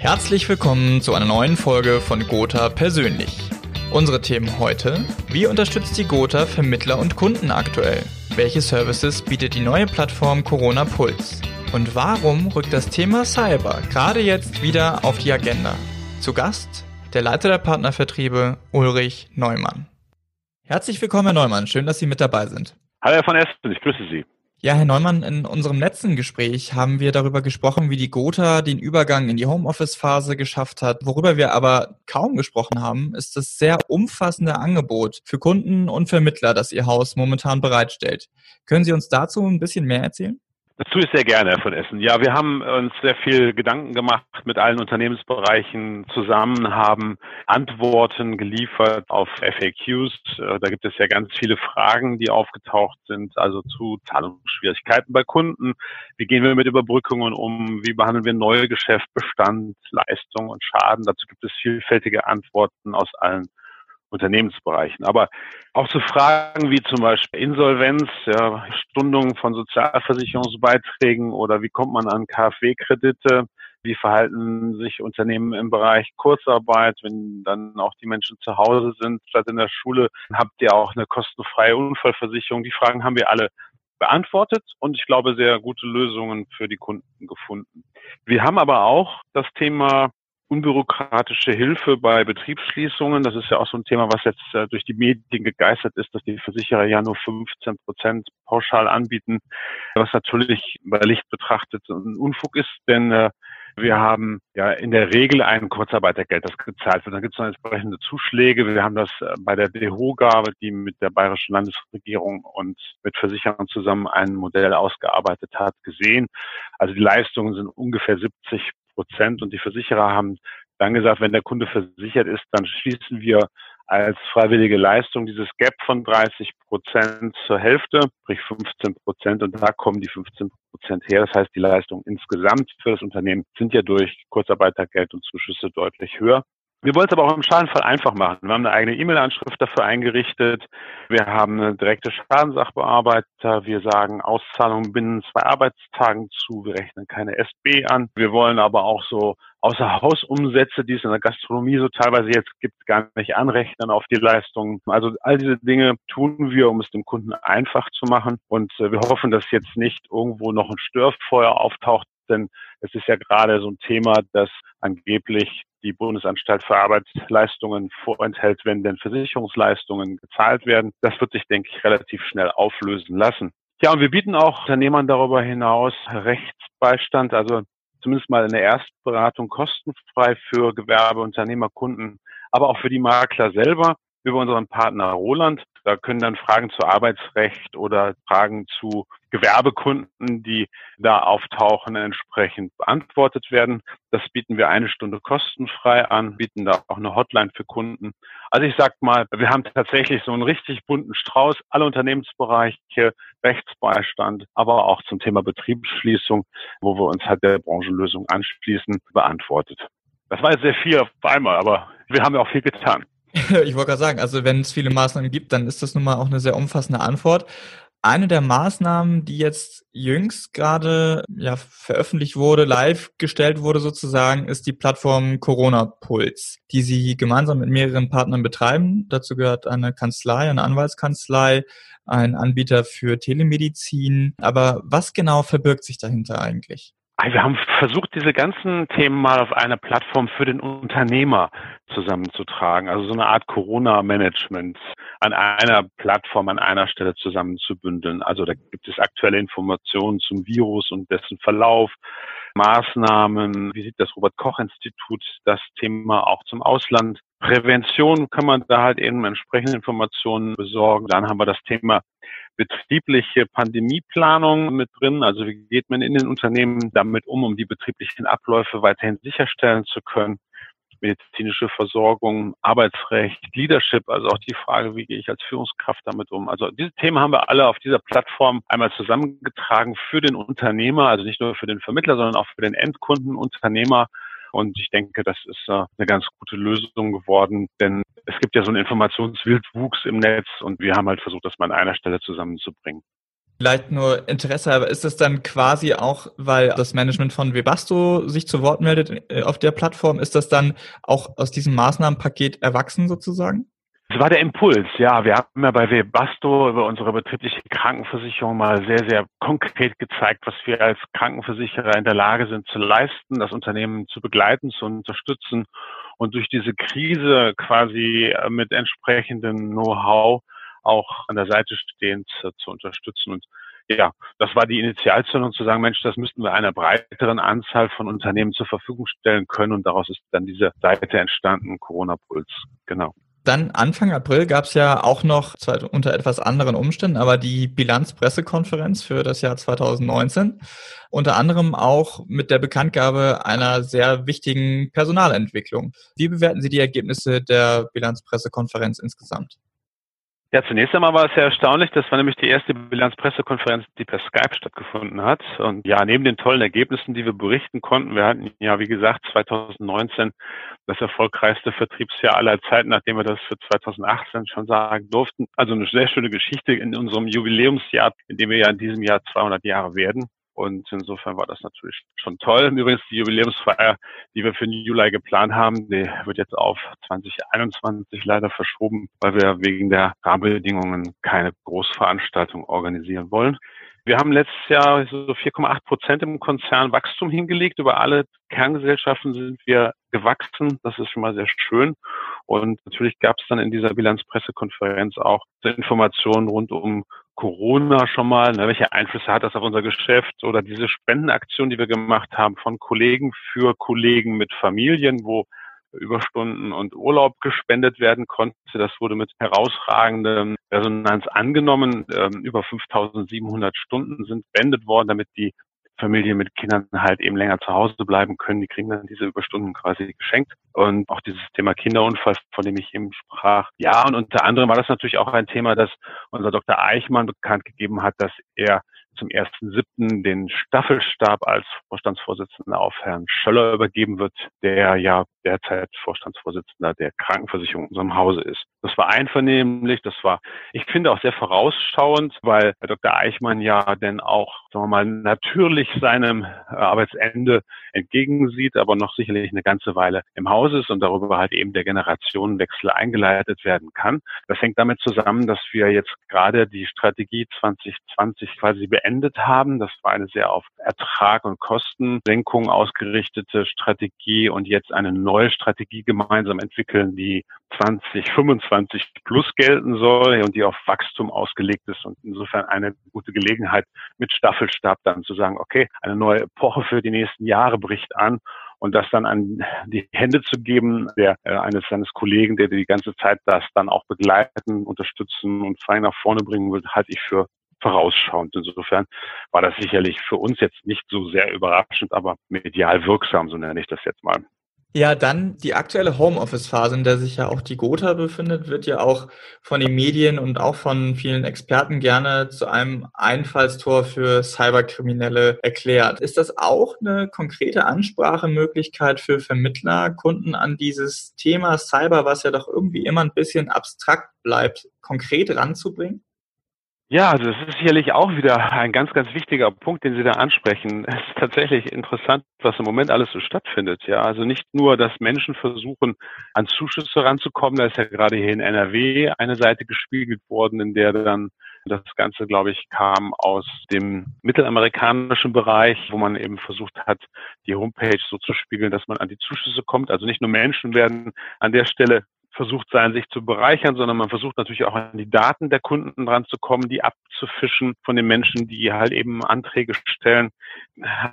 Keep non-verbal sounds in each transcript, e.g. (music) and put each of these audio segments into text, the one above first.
Herzlich willkommen zu einer neuen Folge von Gotha persönlich. Unsere Themen heute: Wie unterstützt die Gotha Vermittler und Kunden aktuell? Welche Services bietet die neue Plattform Corona Puls? Und warum rückt das Thema Cyber gerade jetzt wieder auf die Agenda? Zu Gast der Leiter der Partnervertriebe Ulrich Neumann. Herzlich willkommen, Herr Neumann. Schön, dass Sie mit dabei sind. Hallo, Herr von Esten. Ich grüße Sie. Ja, Herr Neumann, in unserem letzten Gespräch haben wir darüber gesprochen, wie die Gotha den Übergang in die Homeoffice-Phase geschafft hat. Worüber wir aber kaum gesprochen haben, ist das sehr umfassende Angebot für Kunden und Vermittler, das Ihr Haus momentan bereitstellt. Können Sie uns dazu ein bisschen mehr erzählen? Tue ich sehr gerne, von Essen. Ja, wir haben uns sehr viel Gedanken gemacht mit allen Unternehmensbereichen zusammen, haben Antworten geliefert auf FAQs. Äh, da gibt es ja ganz viele Fragen, die aufgetaucht sind, also zu Zahlungsschwierigkeiten bei Kunden. Wie gehen wir mit Überbrückungen um? Wie behandeln wir neue Geschäft, Bestand, Leistung und Schaden? Dazu gibt es vielfältige Antworten aus allen Unternehmensbereichen. Aber auch zu Fragen wie zum Beispiel Insolvenz, ja, Stundung von Sozialversicherungsbeiträgen oder wie kommt man an KfW-Kredite, wie verhalten sich Unternehmen im Bereich Kurzarbeit, wenn dann auch die Menschen zu Hause sind statt in der Schule, habt ihr auch eine kostenfreie Unfallversicherung. Die Fragen haben wir alle beantwortet und ich glaube sehr gute Lösungen für die Kunden gefunden. Wir haben aber auch das Thema unbürokratische Hilfe bei Betriebsschließungen. Das ist ja auch so ein Thema, was jetzt äh, durch die Medien gegeistert ist, dass die Versicherer ja nur 15 Prozent pauschal anbieten, was natürlich bei Licht betrachtet ein Unfug ist, denn äh, wir haben ja in der Regel ein Kurzarbeitergeld, das gezahlt wird. Dann gibt es noch entsprechende Zuschläge. Wir haben das äh, bei der DEHOGA, die mit der bayerischen Landesregierung und mit Versicherern zusammen ein Modell ausgearbeitet hat, gesehen. Also die Leistungen sind ungefähr 70 Prozent und die Versicherer haben dann gesagt, wenn der Kunde versichert ist, dann schließen wir als freiwillige Leistung dieses Gap von 30 Prozent zur Hälfte, sprich 15 Prozent und da kommen die 15 Prozent her. Das heißt, die Leistungen insgesamt für das Unternehmen sind ja durch Kurzarbeitergeld und Zuschüsse deutlich höher. Wir wollen es aber auch im Schadenfall einfach machen. Wir haben eine eigene E-Mail-Anschrift dafür eingerichtet. Wir haben eine direkte Schadenssachbearbeiter. Wir sagen Auszahlungen binnen zwei Arbeitstagen zu. Wir rechnen keine SB an. Wir wollen aber auch so außer Hausumsätze, die es in der Gastronomie so teilweise jetzt gibt, gar nicht anrechnen auf die Leistungen. Also all diese Dinge tun wir, um es dem Kunden einfach zu machen. Und äh, wir hoffen, dass jetzt nicht irgendwo noch ein Störfeuer auftaucht, denn es ist ja gerade so ein Thema, das angeblich die Bundesanstalt für Arbeitsleistungen vorenthält, wenn denn Versicherungsleistungen gezahlt werden. Das wird sich, denke ich, relativ schnell auflösen lassen. Ja, und wir bieten auch Unternehmern darüber hinaus Rechtsbeistand, also zumindest mal in der Erstberatung kostenfrei für Gewerbe, Unternehmer, Kunden, aber auch für die Makler selber über unseren Partner Roland. Da können dann Fragen zu Arbeitsrecht oder Fragen zu Gewerbekunden, die da auftauchen, entsprechend beantwortet werden. Das bieten wir eine Stunde kostenfrei an, bieten da auch eine Hotline für Kunden. Also ich sag mal, wir haben tatsächlich so einen richtig bunten Strauß, alle Unternehmensbereiche, Rechtsbeistand, aber auch zum Thema Betriebsschließung, wo wir uns halt der Branchenlösung anschließen, beantwortet. Das war jetzt sehr viel auf einmal, aber wir haben ja auch viel getan. (laughs) Ich wollte gerade sagen, also wenn es viele Maßnahmen gibt, dann ist das nun mal auch eine sehr umfassende Antwort. Eine der Maßnahmen, die jetzt jüngst gerade ja, veröffentlicht wurde, live gestellt wurde sozusagen, ist die Plattform Corona Puls, die Sie gemeinsam mit mehreren Partnern betreiben. Dazu gehört eine Kanzlei, eine Anwaltskanzlei, ein Anbieter für Telemedizin. Aber was genau verbirgt sich dahinter eigentlich? Wir haben versucht, diese ganzen Themen mal auf einer Plattform für den Unternehmer zusammenzutragen. Also so eine Art Corona-Management an einer Plattform, an einer Stelle zusammenzubündeln. Also da gibt es aktuelle Informationen zum Virus und dessen Verlauf, Maßnahmen, wie sieht das Robert-Koch-Institut das Thema auch zum Ausland. Prävention kann man da halt eben entsprechende Informationen besorgen. Dann haben wir das Thema betriebliche Pandemieplanung mit drin. Also wie geht man in den Unternehmen damit um, um die betrieblichen Abläufe weiterhin sicherstellen zu können? medizinische Versorgung, Arbeitsrecht, Leadership, also auch die Frage, wie gehe ich als Führungskraft damit um. Also diese Themen haben wir alle auf dieser Plattform einmal zusammengetragen für den Unternehmer, also nicht nur für den Vermittler, sondern auch für den Endkunden, Unternehmer. Und ich denke, das ist äh, eine ganz gute Lösung geworden, denn es gibt ja so einen Informationswildwuchs im Netz und wir haben halt versucht, das mal an einer Stelle zusammenzubringen. Vielleicht nur Interesse, aber ist das dann quasi auch, weil das Management von Webasto sich zu Wort meldet äh, auf der Plattform, ist das dann auch aus diesem Maßnahmenpaket erwachsen sozusagen? Es war der Impuls, ja. Wir haben ja bei Webasto über unsere betriebliche Krankenversicherung mal sehr, sehr konkret gezeigt, was wir als Krankenversicherer in der Lage sind zu leisten, das Unternehmen zu begleiten, zu unterstützen und durch diese Krise quasi äh, mit entsprechendem Know-how auch an der Seite stehend zu, unterstützen. Und ja, das war die Initialzündung zu sagen, Mensch, das müssten wir einer breiteren Anzahl von Unternehmen zur Verfügung stellen können. Und daraus ist dann diese Seite entstanden, Corona-Puls. Genau. Dann Anfang April gab es ja auch noch, zwar unter etwas anderen Umständen, aber die Bilanzpressekonferenz für das Jahr 2019. Unter anderem auch mit der Bekanntgabe einer sehr wichtigen Personalentwicklung. Wie bewerten Sie die Ergebnisse der Bilanzpressekonferenz insgesamt? Ja, zunächst einmal war es sehr erstaunlich. Das war nämlich die erste Bilanzpressekonferenz, die per Skype stattgefunden hat. Und ja, neben den tollen Ergebnissen, die wir berichten konnten, wir hatten ja, wie gesagt, 2019 das erfolgreichste Vertriebsjahr aller Zeiten, nachdem wir das für 2018 schon sagen durften. Also eine sehr schöne Geschichte in unserem Jubiläumsjahr, in dem wir ja in diesem Jahr 200 Jahre werden. Und insofern war das natürlich schon toll. Übrigens die Jubiläumsfeier, die wir für den Juli geplant haben, die wird jetzt auf 2021 leider verschoben, weil wir wegen der Rahmenbedingungen keine Großveranstaltung organisieren wollen. Wir haben letztes Jahr so 4,8 Prozent im Konzern Wachstum hingelegt. Über alle Kerngesellschaften sind wir gewachsen. Das ist schon mal sehr schön. Und natürlich gab es dann in dieser Bilanzpressekonferenz auch Informationen rund um Corona schon mal, ne, welche Einflüsse hat das auf unser Geschäft oder diese Spendenaktion, die wir gemacht haben von Kollegen für Kollegen mit Familien, wo Überstunden und Urlaub gespendet werden konnte. Das wurde mit herausragendem Resonanz angenommen. Ähm, über 5700 Stunden sind beendet worden, damit die Familien mit Kindern halt eben länger zu Hause bleiben können. Die kriegen dann diese Überstunden quasi geschenkt. Und auch dieses Thema Kinderunfall, von dem ich eben sprach. Ja, und unter anderem war das natürlich auch ein Thema, das unser Dr. Eichmann bekannt gegeben hat, dass er zum 1.7. den Staffelstab als Vorstandsvorsitzender auf Herrn Schöller übergeben wird, der ja derzeit Vorstandsvorsitzender der Krankenversicherung in unserem Hause ist. Das war einvernehmlich, das war, ich finde auch sehr vorausschauend, weil Herr Dr. Eichmann ja denn auch, sagen wir mal, natürlich seinem Arbeitsende entgegensieht, aber noch sicherlich eine ganze Weile im Haus ist und darüber halt eben der Generationenwechsel eingeleitet werden kann. Das hängt damit zusammen, dass wir jetzt gerade die Strategie 2020 quasi beendet haben. Das war eine sehr auf Ertrag und Kostensenkung ausgerichtete Strategie und jetzt eine neue Strategie gemeinsam entwickeln, die 2025 plus gelten soll und die auf Wachstum ausgelegt ist und insofern eine gute Gelegenheit mit Staffelstab dann zu sagen, okay, eine neue Epoche für die nächsten Jahre bricht an und das dann an die Hände zu geben, der äh, eines seines Kollegen, der die ganze Zeit das dann auch begleiten, unterstützen und fein nach vorne bringen wird, halte ich für vorausschauend. Insofern war das sicherlich für uns jetzt nicht so sehr überraschend, aber medial wirksam, so nenne ich das jetzt mal. Ja, dann die aktuelle Homeoffice-Phase, in der sich ja auch die Gotha befindet, wird ja auch von den Medien und auch von vielen Experten gerne zu einem Einfallstor für Cyberkriminelle erklärt. Ist das auch eine konkrete Ansprachemöglichkeit für Vermittler, Kunden an dieses Thema Cyber, was ja doch irgendwie immer ein bisschen abstrakt bleibt, konkret ranzubringen? Ja, also das ist sicherlich auch wieder ein ganz, ganz wichtiger Punkt, den Sie da ansprechen. Es ist tatsächlich interessant, was im Moment alles so stattfindet. Ja, also nicht nur, dass Menschen versuchen, an Zuschüsse ranzukommen. Da ist ja gerade hier in NRW eine Seite gespiegelt worden, in der dann das Ganze, glaube ich, kam aus dem mittelamerikanischen Bereich, wo man eben versucht hat, die Homepage so zu spiegeln, dass man an die Zuschüsse kommt. Also nicht nur Menschen werden an der Stelle versucht sein, sich zu bereichern, sondern man versucht natürlich auch an die Daten der Kunden dran zu kommen, die abzufischen von den Menschen, die halt eben Anträge stellen.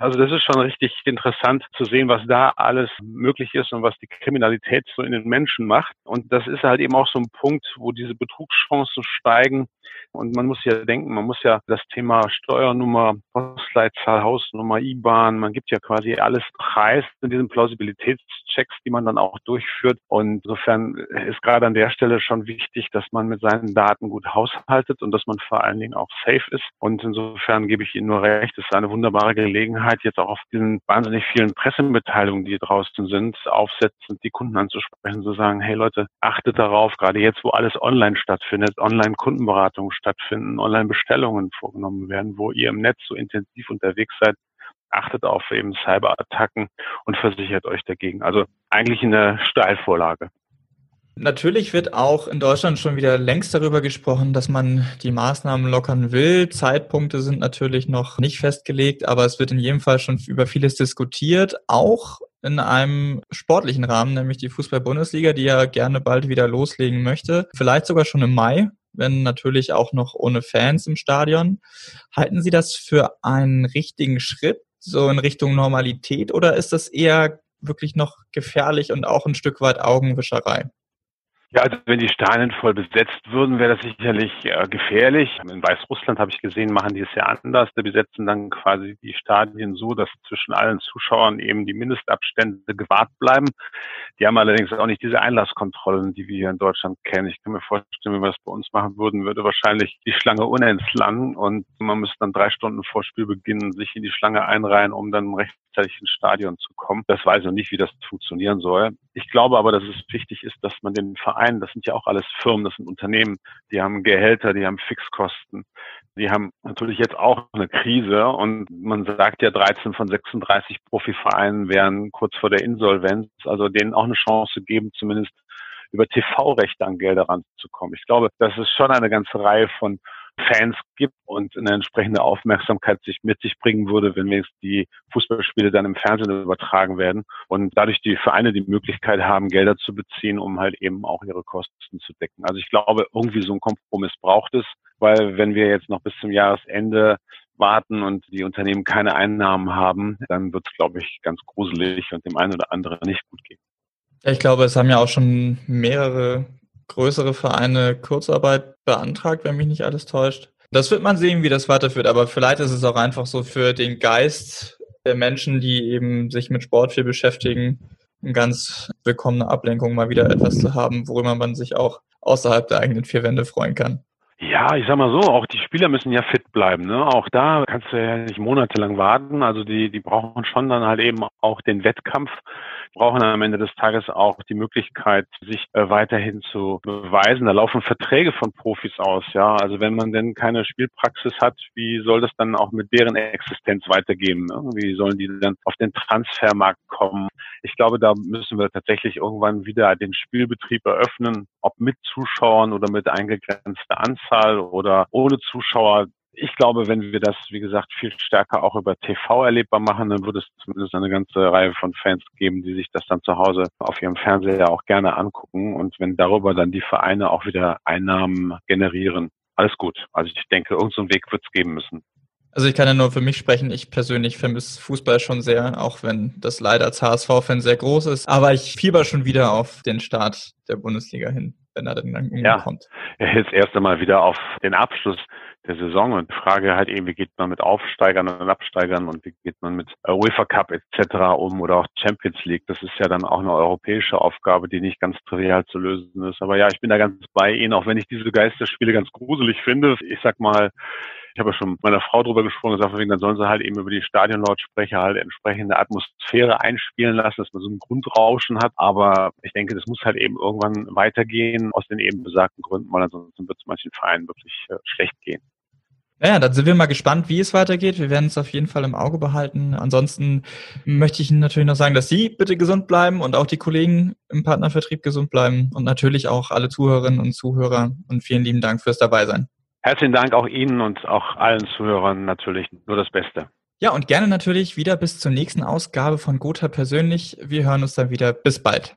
Also das ist schon richtig interessant zu sehen, was da alles möglich ist und was die Kriminalität so in den Menschen macht. Und das ist halt eben auch so ein Punkt, wo diese Betrugschancen steigen. Und man muss ja denken, man muss ja das Thema Steuernummer, Postleitzahl, Hausnummer, IBAN, man gibt ja quasi alles preis in diesen Plausibilitätschecks, die man dann auch durchführt. Und insofern ist gerade an der Stelle schon wichtig, dass man mit seinen Daten gut haushaltet und dass man vor allen Dingen auch safe ist. Und insofern gebe ich Ihnen nur recht, es ist eine wunderbare Gelegenheit, jetzt auch auf diesen wahnsinnig vielen Pressemitteilungen, die draußen sind, aufsetzend die Kunden anzusprechen, zu sagen, hey Leute, achtet darauf, gerade jetzt, wo alles online stattfindet, online Kundenberatungen stattfinden, online Bestellungen vorgenommen werden, wo ihr im Netz so intensiv unterwegs seid, achtet auf eben Cyberattacken und versichert euch dagegen. Also eigentlich eine Steilvorlage. Natürlich wird auch in Deutschland schon wieder längst darüber gesprochen, dass man die Maßnahmen lockern will. Zeitpunkte sind natürlich noch nicht festgelegt, aber es wird in jedem Fall schon über vieles diskutiert, auch in einem sportlichen Rahmen, nämlich die Fußball-Bundesliga, die ja gerne bald wieder loslegen möchte. Vielleicht sogar schon im Mai, wenn natürlich auch noch ohne Fans im Stadion. Halten Sie das für einen richtigen Schritt, so in Richtung Normalität, oder ist das eher wirklich noch gefährlich und auch ein Stück weit Augenwischerei? Ja, also wenn die Stadien voll besetzt würden, wäre das sicherlich äh, gefährlich. In Weißrussland habe ich gesehen, machen die es ja anders. Die besetzen dann quasi die Stadien so, dass zwischen allen Zuschauern eben die Mindestabstände gewahrt bleiben. Die haben allerdings auch nicht diese Einlasskontrollen, die wir hier in Deutschland kennen. Ich kann mir vorstellen, wenn wir das bei uns machen würden, würde wahrscheinlich die Schlange unendlich und man müsste dann drei Stunden vor Spielbeginn sich in die Schlange einreihen, um dann rechtzeitig ins Stadion zu kommen. Das weiß ich noch nicht, wie das funktionieren soll. Ich glaube aber, dass es wichtig ist, dass man den Verein Vereinen, das sind ja auch alles Firmen, das sind Unternehmen, die haben Gehälter, die haben Fixkosten. Die haben natürlich jetzt auch eine Krise und man sagt ja, 13 von 36 Profivereinen wären kurz vor der Insolvenz, also denen auch eine Chance geben, zumindest über TV-Rechte an Gelder ranzukommen. Ich glaube, das ist schon eine ganze Reihe von Fans gibt und eine entsprechende Aufmerksamkeit sich mit sich bringen würde, wenn jetzt die Fußballspiele dann im Fernsehen übertragen werden und dadurch die Vereine die Möglichkeit haben, Gelder zu beziehen, um halt eben auch ihre Kosten zu decken. Also ich glaube, irgendwie so ein Kompromiss braucht es, weil wenn wir jetzt noch bis zum Jahresende warten und die Unternehmen keine Einnahmen haben, dann wird es, glaube ich, ganz gruselig und dem einen oder anderen nicht gut gehen. Ich glaube, es haben ja auch schon mehrere größere Vereine Kurzarbeit beantragt, wenn mich nicht alles täuscht. Das wird man sehen, wie das weiterführt, aber vielleicht ist es auch einfach so für den Geist der Menschen, die eben sich mit Sport viel beschäftigen, eine ganz willkommene Ablenkung, mal wieder etwas zu haben, worüber man sich auch außerhalb der eigenen vier Wände freuen kann. Ja, ich sag mal so, auch die Spieler müssen ja fit bleiben. Ne? Auch da kannst du ja nicht monatelang warten. Also die, die brauchen schon dann halt eben auch den Wettkampf, brauchen am Ende des Tages auch die Möglichkeit, sich äh, weiterhin zu beweisen. Da laufen Verträge von Profis aus, ja. Also wenn man denn keine Spielpraxis hat, wie soll das dann auch mit deren Existenz weitergehen? Ne? Wie sollen die dann auf den Transfermarkt kommen? Ich glaube, da müssen wir tatsächlich irgendwann wieder den Spielbetrieb eröffnen, ob mit Zuschauern oder mit eingegrenzter Anzahl oder ohne Zuschauer ich glaube, wenn wir das, wie gesagt, viel stärker auch über TV erlebbar machen, dann würde es zumindest eine ganze Reihe von Fans geben, die sich das dann zu Hause auf ihrem Fernseher auch gerne angucken. Und wenn darüber dann die Vereine auch wieder Einnahmen generieren, alles gut. Also ich denke, irgendeinen Weg wird es geben müssen. Also ich kann ja nur für mich sprechen. Ich persönlich vermisse Fußball schon sehr, auch wenn das leider als HSV-Fan sehr groß ist. Aber ich fieber schon wieder auf den Start der Bundesliga hin, wenn er dann irgendwann ja, kommt. (laughs) Jetzt erst einmal wieder auf den Abschluss der Saison und die Frage halt eben, wie geht man mit Aufsteigern und Absteigern und wie geht man mit UEFA Cup etc. um oder auch Champions League. Das ist ja dann auch eine europäische Aufgabe, die nicht ganz trivial zu lösen ist. Aber ja, ich bin da ganz bei Ihnen, auch wenn ich diese Geisterspiele ganz gruselig finde. Ich sag mal, ich habe ja schon mit meiner Frau drüber gesprochen, gesagt, dann sollen sie halt eben über die Stadionlautsprecher halt entsprechende Atmosphäre einspielen lassen, dass man so ein Grundrauschen hat. Aber ich denke, das muss halt eben irgendwann weitergehen, aus den eben besagten Gründen, weil ansonsten wird es manchen Vereinen wirklich äh, schlecht gehen. Naja, dann sind wir mal gespannt, wie es weitergeht. Wir werden es auf jeden Fall im Auge behalten. Ansonsten möchte ich Ihnen natürlich noch sagen, dass Sie bitte gesund bleiben und auch die Kollegen im Partnervertrieb gesund bleiben und natürlich auch alle Zuhörerinnen und Zuhörer. Und vielen lieben Dank fürs Dabeisein. Herzlichen Dank auch Ihnen und auch allen Zuhörern natürlich nur das Beste. Ja, und gerne natürlich wieder bis zur nächsten Ausgabe von Gotha persönlich. Wir hören uns dann wieder. Bis bald.